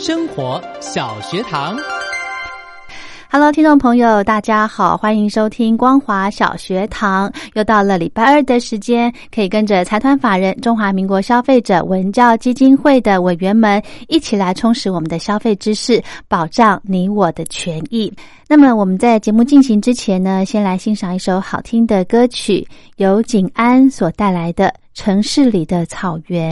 生活小学堂，Hello，听众朋友，大家好，欢迎收听光华小学堂。又到了礼拜二的时间，可以跟着财团法人中华民国消费者文教基金会的委员们一起来充实我们的消费知识，保障你我的权益。那么我们在节目进行之前呢，先来欣赏一首好听的歌曲，由景安所带来的《城市里的草原》。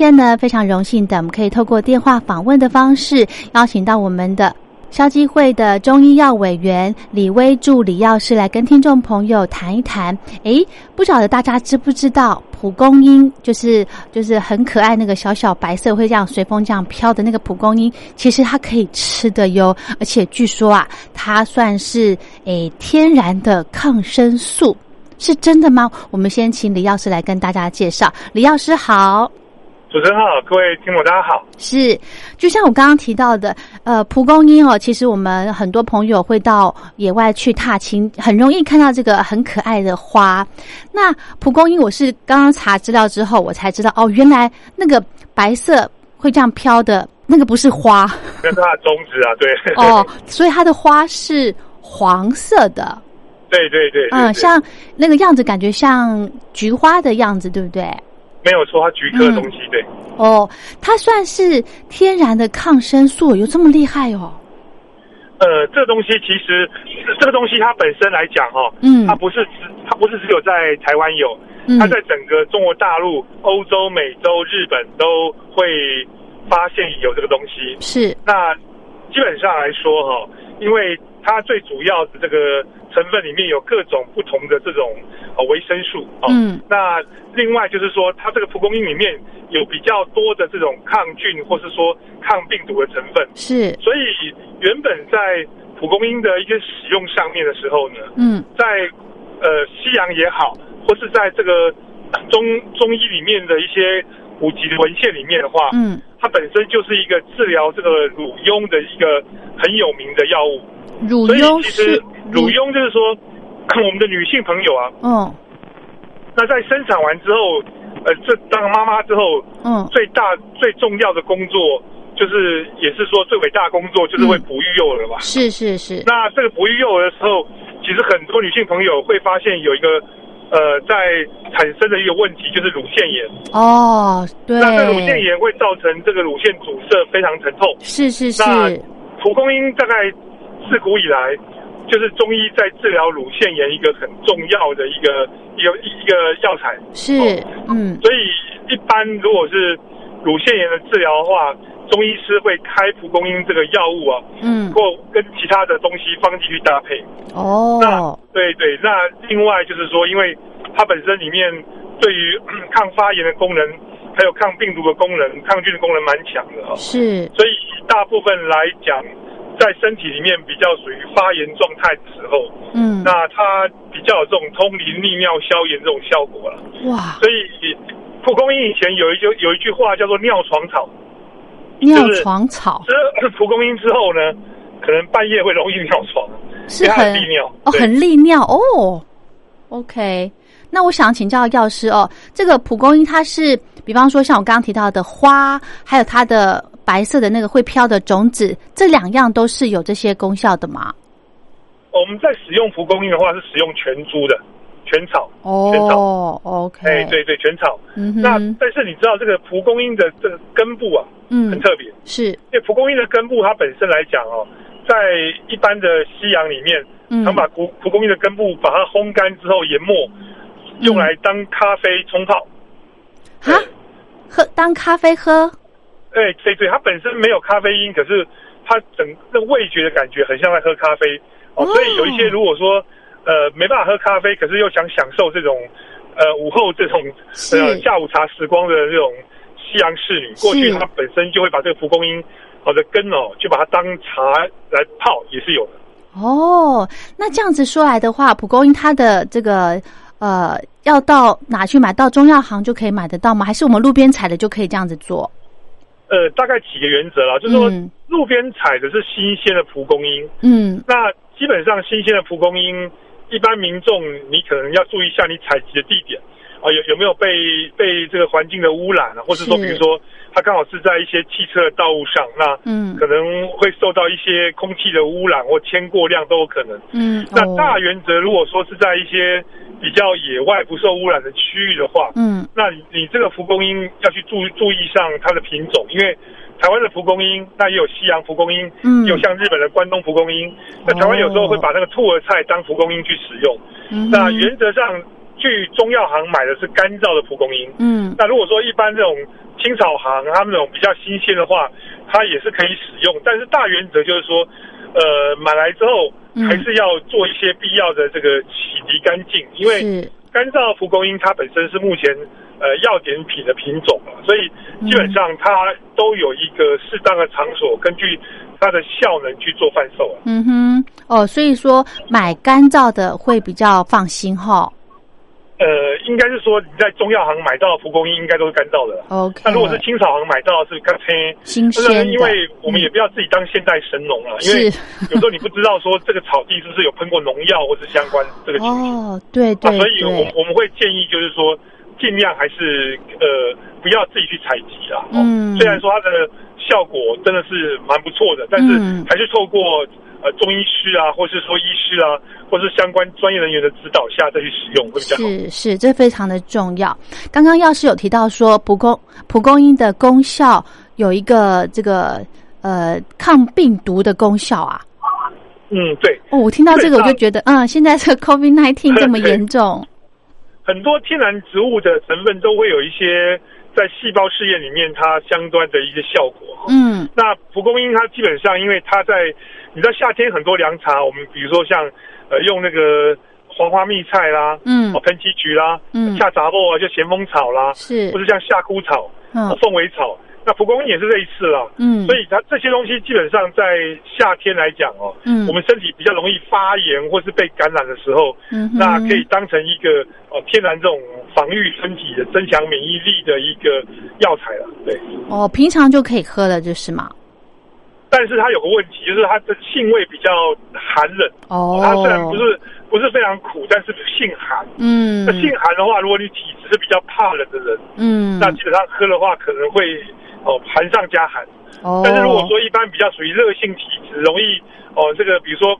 天呢，非常荣幸的，我们可以透过电话访问的方式，邀请到我们的消基会的中医药委员李威助李药师来跟听众朋友谈一谈。诶，不晓得大家知不知道蒲公英，就是就是很可爱那个小小白色会这样随风这样飘的那个蒲公英，其实它可以吃的哟，而且据说啊，它算是诶天然的抗生素，是真的吗？我们先请李药师来跟大家介绍。李药师好。主持人好，各位听众大家好。是，就像我刚刚提到的，呃，蒲公英哦，其实我们很多朋友会到野外去踏青，很容易看到这个很可爱的花。那蒲公英，我是刚刚查资料之后，我才知道哦，原来那个白色会这样飘的那个不是花，那是它的种子啊，对。哦，所以它的花是黄色的。对对对。嗯，像那个样子，感觉像菊花的样子，对不对？没有说它菊科的东西，对。哦，它算是天然的抗生素，有这么厉害哦？呃，这个东西其实，这个东西它本身来讲哈，嗯，它不是只，它不是只有在台湾有，它在整个中国大陆、欧洲、美洲、日本都会发现有这个东西。是。那基本上来说哈，因为它最主要的这个。成分里面有各种不同的这种呃维生素哦，嗯，那另外就是说，它这个蒲公英里面有比较多的这种抗菌或是说抗病毒的成分，是，所以原本在蒲公英的一些使用上面的时候呢，嗯，在呃西洋也好，或是在这个中中医里面的一些古籍的文献里面的话，嗯，它本身就是一个治疗这个乳痈的一个很有名的药物。乳痈是乳痈，就是说 我们的女性朋友啊，嗯，那在生产完之后，呃，这当妈妈之后，嗯，最大最重要的工作就是，也是说最伟大的工作就是会哺育幼儿嘛。是是是。那这个哺育幼儿的时候，其实很多女性朋友会发现有一个呃，在产生的一个问题，就是乳腺炎。哦，对。那这乳腺炎会造成这个乳腺阻塞，非常疼痛。是是是。那蒲公英大概。自古以来，就是中医在治疗乳腺炎一个很重要的一个一个一个药材。是，嗯。所以一般如果是乳腺炎的治疗的话，中医师会开蒲公英这个药物啊，嗯，或跟其他的东西放进去搭配。哦。那对对，那另外就是说，因为它本身里面对于 抗发炎的功能，还有抗病毒的功能、抗菌的功能蛮强的啊。是。所以大部分来讲。在身体里面比较属于发炎状态的时候，嗯，那它比较有这种通淋、利尿、消炎这种效果了。哇！所以蒲公英以前有一句有一句话叫做“尿床草”，尿床草。这蒲公英之后呢，可能半夜会容易尿床，是很利尿哦，很利尿哦。OK，那我想请教药师哦，这个蒲公英它是，比方说像我刚刚提到的花，还有它的。白色的那个会飘的种子，这两样都是有这些功效的吗？我们在使用蒲公英的话，是使用全株的全草哦。全草，OK，哎，对对，全草。嗯那但是你知道这个蒲公英的这个根部啊，嗯，很特别，是因为蒲公英的根部它本身来讲哦，在一般的西洋里面，嗯，他把蒲蒲公英的根部把它烘干之后研磨，用来当咖啡冲泡。啊，喝当咖啡喝。哎对对，它本身没有咖啡因，可是它整个味觉的感觉很像在喝咖啡哦。所以有一些如果说呃没办法喝咖啡，可是又想享受这种呃午后这种呃下午茶时光的这种西洋侍女，过去她本身就会把这个蒲公英好的根哦，就把它当茶来泡，也是有的。哦，那这样子说来的话，蒲公英它的这个呃要到哪去买？到中药行就可以买得到吗？还是我们路边采的就可以这样子做？呃，大概几个原则啦，就是说路边采的是新鲜的蒲公英，嗯，那基本上新鲜的蒲公英，一般民众你可能要注意一下你采集的地点啊，有有没有被被这个环境的污染啊，或者说比如说它刚好是在一些汽车的道路上，那嗯，可能会受到一些空气的污染或铅过量都有可能，嗯，那大原则如果说是在一些。比较野外不受污染的区域的话，嗯，那你这个蒲公英要去注注意上它的品种，因为台湾的蒲公英，那也有西洋蒲公英，嗯，有像日本的关东蒲公英，那台湾有时候会把那个兔儿菜当蒲公英去使用，嗯，那原则上去中药行买的是干燥的蒲公英，嗯，那如果说一般这种青草行他们那种比较新鲜的话，它也是可以使用，但是大原则就是说，呃买来之后嗯。还是要做一些必要的这个洗涤干净，因为是干燥蒲公英它本身是目前呃药典品的品种嘛，所以基本上它都有一个适当的场所，根据它的效能去做贩售啊。嗯哼，哦，所以说买干燥的会比较放心哈。呃，应该是说你在中药行买到的蒲公英应该都是干燥的啦。OK，那如果是青草行买到的是干青，新鲜的，因为我们也不要自己当现代神农啊，因为有时候你不知道说这个草地是不是有喷过农药或是相关这个情形。哦，对对，对所以我对，我们会建议就是说，尽量还是呃不要自己去采集啦。哦嗯虽然说它的效果真的是蛮不错的，但是嗯还是透过呃中医师啊，或是说医师啊，或是相关专业人员的指导下再去使用会比较好。是是，这非常的重要。刚刚药师有提到说，蒲公蒲公英的功效有一个这个呃抗病毒的功效啊。嗯，对，哦，我听到这个我就觉得，嗯，现在这个 COVID nineteen 这么 严重，很多天然植物的成分都会有一些在细胞试验里面它相关的一些效果。嗯那蒲公英它基本上，因为它在你知道夏天很多凉茶，我们比如说像呃用那个黄花蜜菜啦，嗯。哦盆基菊啦，嗯。夏杂货啊就咸丰草啦，是。或者像夏枯草、嗯。哦凤尾草，那蒲公英也是类似啦。嗯，所以它这些东西基本上在夏天来讲哦，嗯。我们身体比较容易发炎或是被感染的时候，嗯那可以当成一个哦天然这种防御身体的增强免疫力的一个药材了。对，哦，平常就可以喝了，就是嘛。但是它有个问题，就是它的性味比较寒冷。哦，它虽然不是不是非常苦，但是性寒。嗯。那性寒的话，如果你体质是比较怕冷的人，嗯，那基本上喝的话可能会哦寒上加寒。哦，但是如果说一般比较属于热性体质，容易哦这个比如说，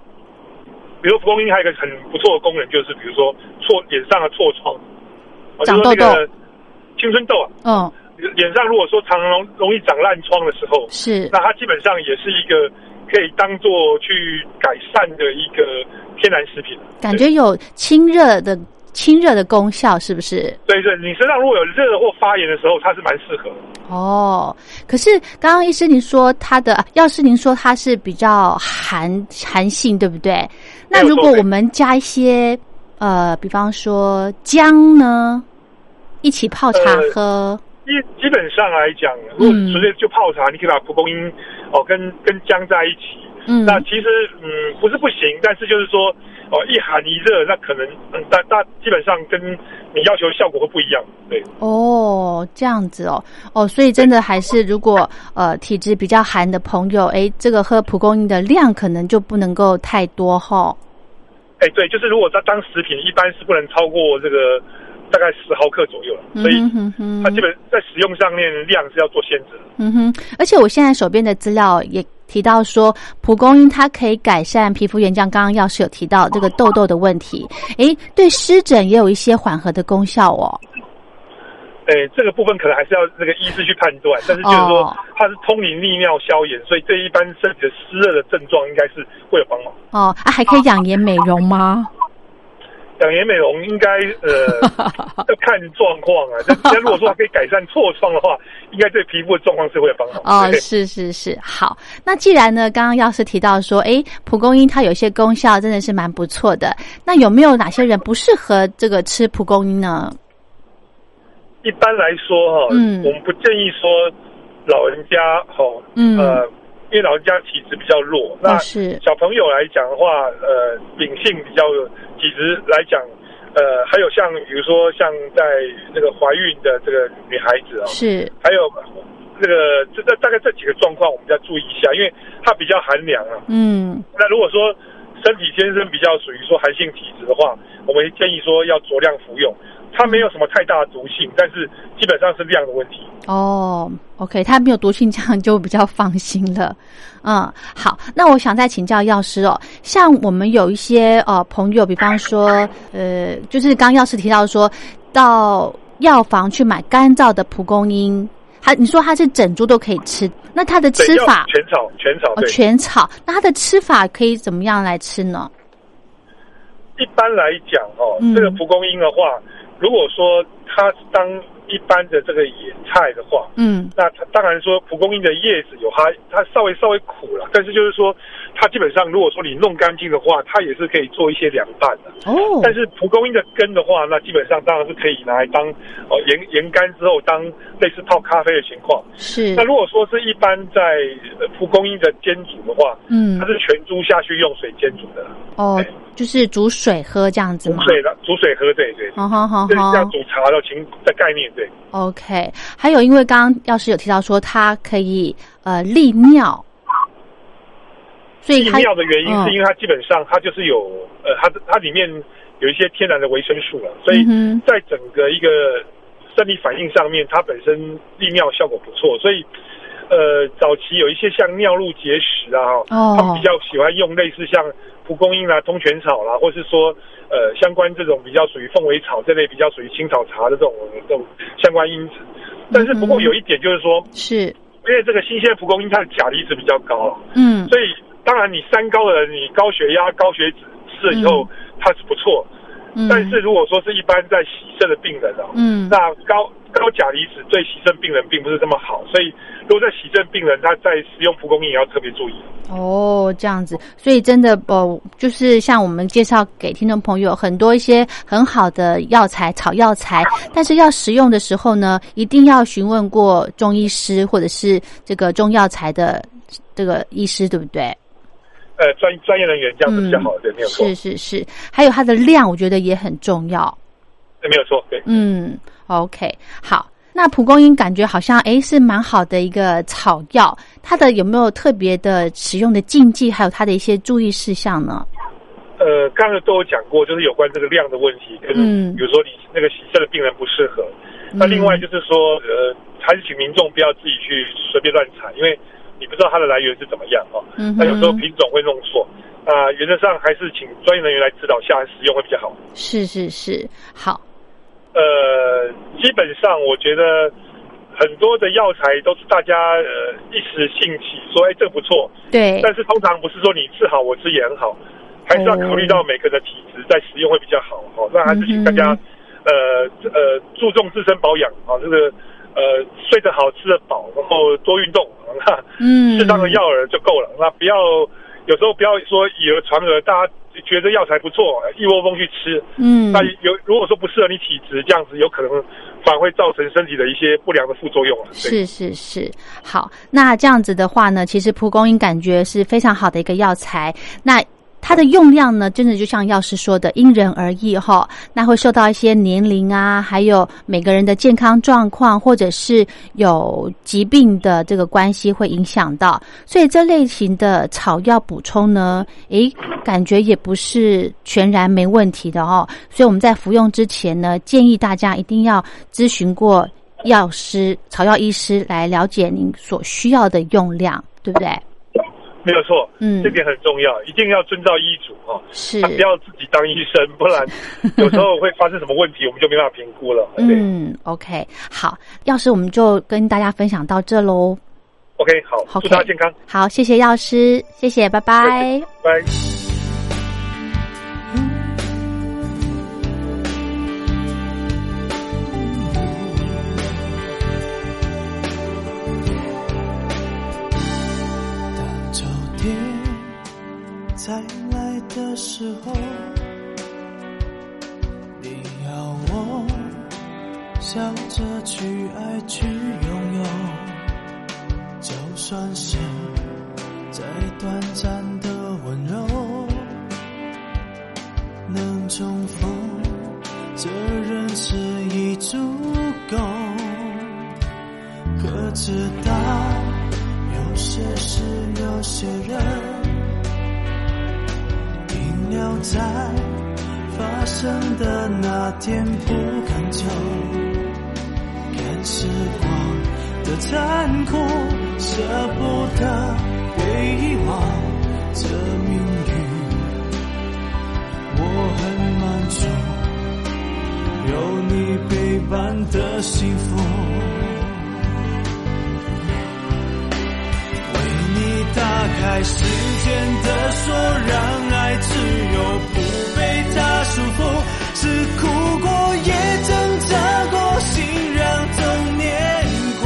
比如说蒲公英还有一个很不错的功能，就是比如说痤脸上的痤疮，哦长痘个青春痘啊，嗯脸上如果说常容容易长烂疮的时候，是那它基本上也是一个可以当做去改善的一个天然食品。感觉有清热的清热的功效，是不是？对对，你身上如果有热或发炎的时候，它是蛮适合的。哦，可是刚刚医师您说它的，药师您说它是比较寒寒性，对不对？那如果我们加一些呃，比方说姜呢，一起泡茶呃喝，基基本上来讲，如果嗯纯粹就泡茶，你可以把蒲公英哦跟跟姜在一起。嗯，那其实嗯不是不行，但是就是说哦一寒一热，那可能嗯大大基本上跟你要求效果会不一样。对，哦，这样子哦，哦，所以真的还是如果呃体质比较寒的朋友，哎，这个喝蒲公英的量可能就不能够太多哈、哎对，就是如果它当食品，一般是不能超过这个大概十毫克左右了，所以它基本在使用上面量是要做限制的。嗯哼，而且我现在手边的资料也提到说，蒲公英它可以改善皮肤原浆，刚刚药师有提到这个痘痘的问题，诶，对湿疹也有一些缓和的功效哦。哎，这个部分可能还是要那个医师去判断，但是就是说哦它是通灵利尿消炎，所以对一般身体的湿热的症状应该是会有帮忙。哦，啊，还可以养颜美容吗？养颜美容应该呃 要看状况啊，但但如果说可以改善痤疮的话，应该对皮肤的状况是会有帮忙。哦，是是是，好。那既然呢，刚刚药师提到说，诶，蒲公英它有些功效真的是蛮不错的，那有没有哪些人不适合这个吃蒲公英呢？一般来说哈，嗯我们不建议说老人家哈，嗯呃，因为老人家体质比较弱，那哦是小朋友来讲的话，呃，秉性比较体质来讲，呃，还有像比如说像在那个怀孕的这个女孩子啊，是，还有那个这这大概这几个状况我们要注意一下，因为它比较寒凉啊。嗯那如果说身体天生比较属于说寒性体质的话，我们建议说要酌量服用。它没有什么太大的毒性，但是基本上是量的问题。哦，OK，它没有毒性，这样就比较放心了。嗯，好，那我想再请教药师哦，像我们有一些呃朋友，比方说呃，就是刚药师提到说到药房去买干燥的蒲公英，它你说它是整株都可以吃，那它的吃法全草，全草哦。全草，那它的吃法可以怎么样来吃呢？一般来讲哦，嗯这个蒲公英的话，如果说它当一般的这个野菜的话，嗯。那它当然说蒲公英的叶子有它它稍微稍微苦了，但是就是说它基本上如果说你弄干净的话，它也是可以做一些凉拌的。哦，但是蒲公英的根的话，那基本上当然是可以拿来当哦研研干之后当类似泡咖啡的情况。是那如果说是一般在呃蒲公英的煎煮的话，嗯它是全株下去用水煎煮的，哦，就是煮水喝这样子吗？煮水的煮水喝，对对，好好好这是好像煮茶的情的概念，对。，OK。还有，因为刚刚药师有提到说它可以呃利尿，所以利它尿的原因嗯。是因为它基本上它就是有呃它它里面有一些天然的维生素了，所以在整个一个生理反应上面，它本身利尿效果不错，所以呃早期有一些像尿路结石啊，哦。他们比较喜欢用类似像蒲公英啦、通泉草啦，或是说呃相关这种比较属于凤尾草这类比较属于青草茶的这种这种相关因子。但是不过有一点就是说，是。因为这个新鲜蒲公英它的钾离子比较高，嗯。所以当然你三高的人，你高血压、高血脂吃了以后，它是不错。嗯，但是如果说是一般在洗肾的病人啊，嗯那高高钾离子对洗肾病人并不是这么好，所以如果在洗肾病人，他在使用蒲公英也要特别注意。哦，这样子，所以真的哦，就是像我们介绍给听众朋友很多一些很好的药材、草药材，但是要食用的时候呢，一定要询问过中医师或者是这个中药材的这个医师，对不对？呃，专专业人员这样子比较好，对，没有错，是是是，还有它的量，我觉得也很重要。对，没有错，对。嗯，OK，好。那蒲公英感觉好像诶是蛮好的一个草药，它的有没有特别的使用的禁忌，还有它的一些注意事项呢？呃，刚才都有讲过，就是有关这个量的问题，跟嗯比如说你那个洗肾的病人不适合。那另外就是说，呃，还是请民众不要自己去随便乱采，因为你不知道它的来源是怎么样哦。嗯哼那有时候品种会弄错。啊、原则上还是请专业人员来指导下使用会比较好。是是是，好，呃，基本上我觉得很多的药材都是大家呃一时兴起说，哎，这个不错，对，但是通常不是说你治好我吃也很好，还是要考虑到每个人的体质，在使用会比较好哦。那还是请大家、呃呃注重自身保养啊，这个呃睡得好，吃得饱，然后多运动，那嗯适当的药饵就够了。那不要有时候不要说以讹传讹，大家觉得药材不错，一窝蜂去吃。嗯那有如果说不适合你体质，这样子有可能反而会造成身体的一些不良的副作用是是是，好，那这样子的话呢，其实蒲公英感觉是非常好的一个药材。那它的用量呢，真的就像药师说的，因人而异哈。那会受到一些年龄啊，还有每个人的健康状况，或者是有疾病的这个关系会影响到。所以这类型的草药补充呢，诶，感觉也不是全然没问题的哦。所以我们在服用之前呢，建议大家一定要咨询过药师、草药医师来了解您所需要的用量，对不对？没有错，嗯这点很重要，一定要遵照医嘱哈。是他，不要自己当医生，不然 有时候会发生什么问题，我们就没办法评估了。对嗯，OK，好，药师我们就跟大家分享到这喽。，OK，好，OK 祝大家健康，好，谢谢药师，谢谢，拜拜。拜。再来的时候，你要我笑着去爱去拥有，就算是再短暂的温柔，能重逢，这人是已足够。可知道，有些事，有些人，鸟在发生的那天不强求。看时光的残酷，舍不得被遗忘，这命运我很满足，有你陪伴的幸福。开时间的锁，让爱自由，不被它束缚。是哭过，也挣扎过，心让痛念过。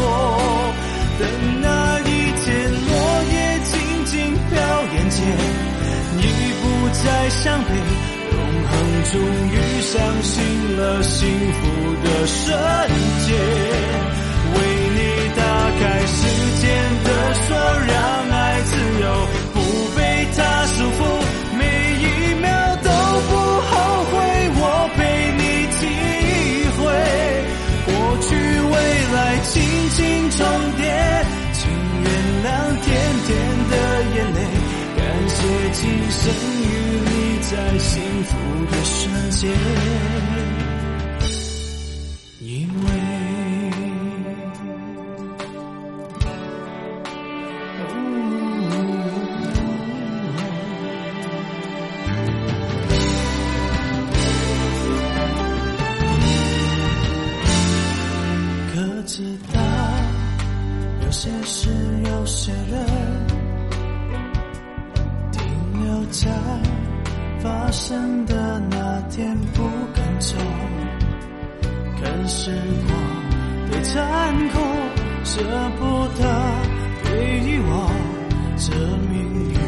等那一天，落叶静静飘眼前，你，不再伤悲，永恒终于相信了幸福的瞬间，为你打开时间的锁，让爱，不被他束缚。每一秒都不后悔，我陪你体会过去未来轻轻重叠，请原谅甜甜的眼泪，感谢今生与你在幸福的瞬间，生的那天不肯走，看时光的残酷，舍不得对遗忘这命运，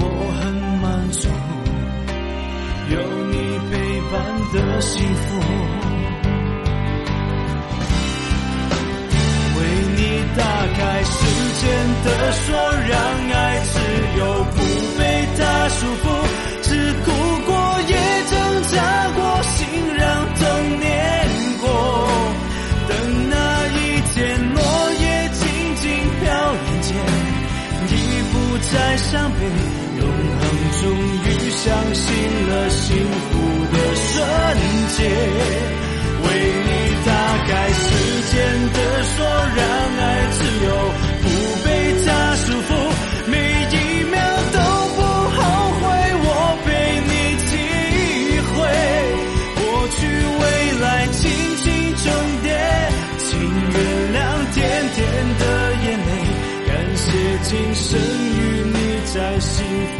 我很满足，有你陪伴的幸福。为你打开时间的锁，让再伤悲，永恒终于相信了幸福的瞬间。为你打开时间的锁，让爱自由，不被它束缚。每一秒都不后悔，我陪你体会过去未来轻轻重叠。请原谅甜甜的眼泪，感谢今生在幸福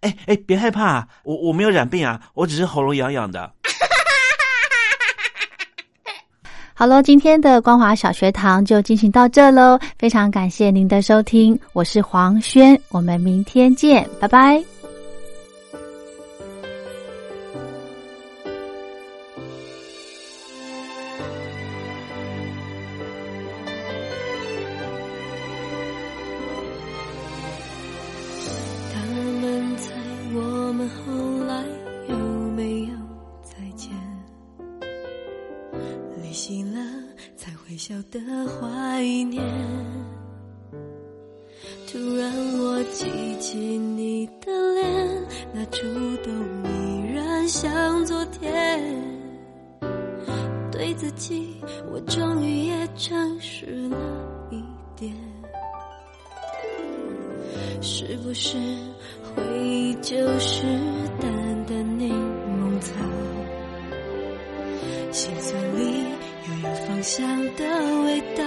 哎哎，别害怕，我我没有染病啊，我只是喉咙痒痒的。好喽，今天的光华小学堂就进行到这喽，非常感谢您的收听，我是黄轩，我们明天见，拜拜。那一点。是不是回忆就是淡淡柠檬草？心酸里又有芳香的味道。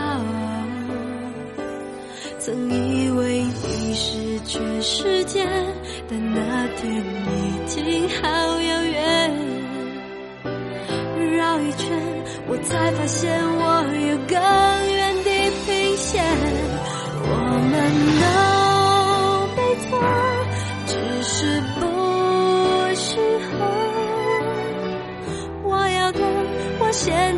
曾以为你是全世界，但那天已经好遥远。绕一圈，我才发现我有更远现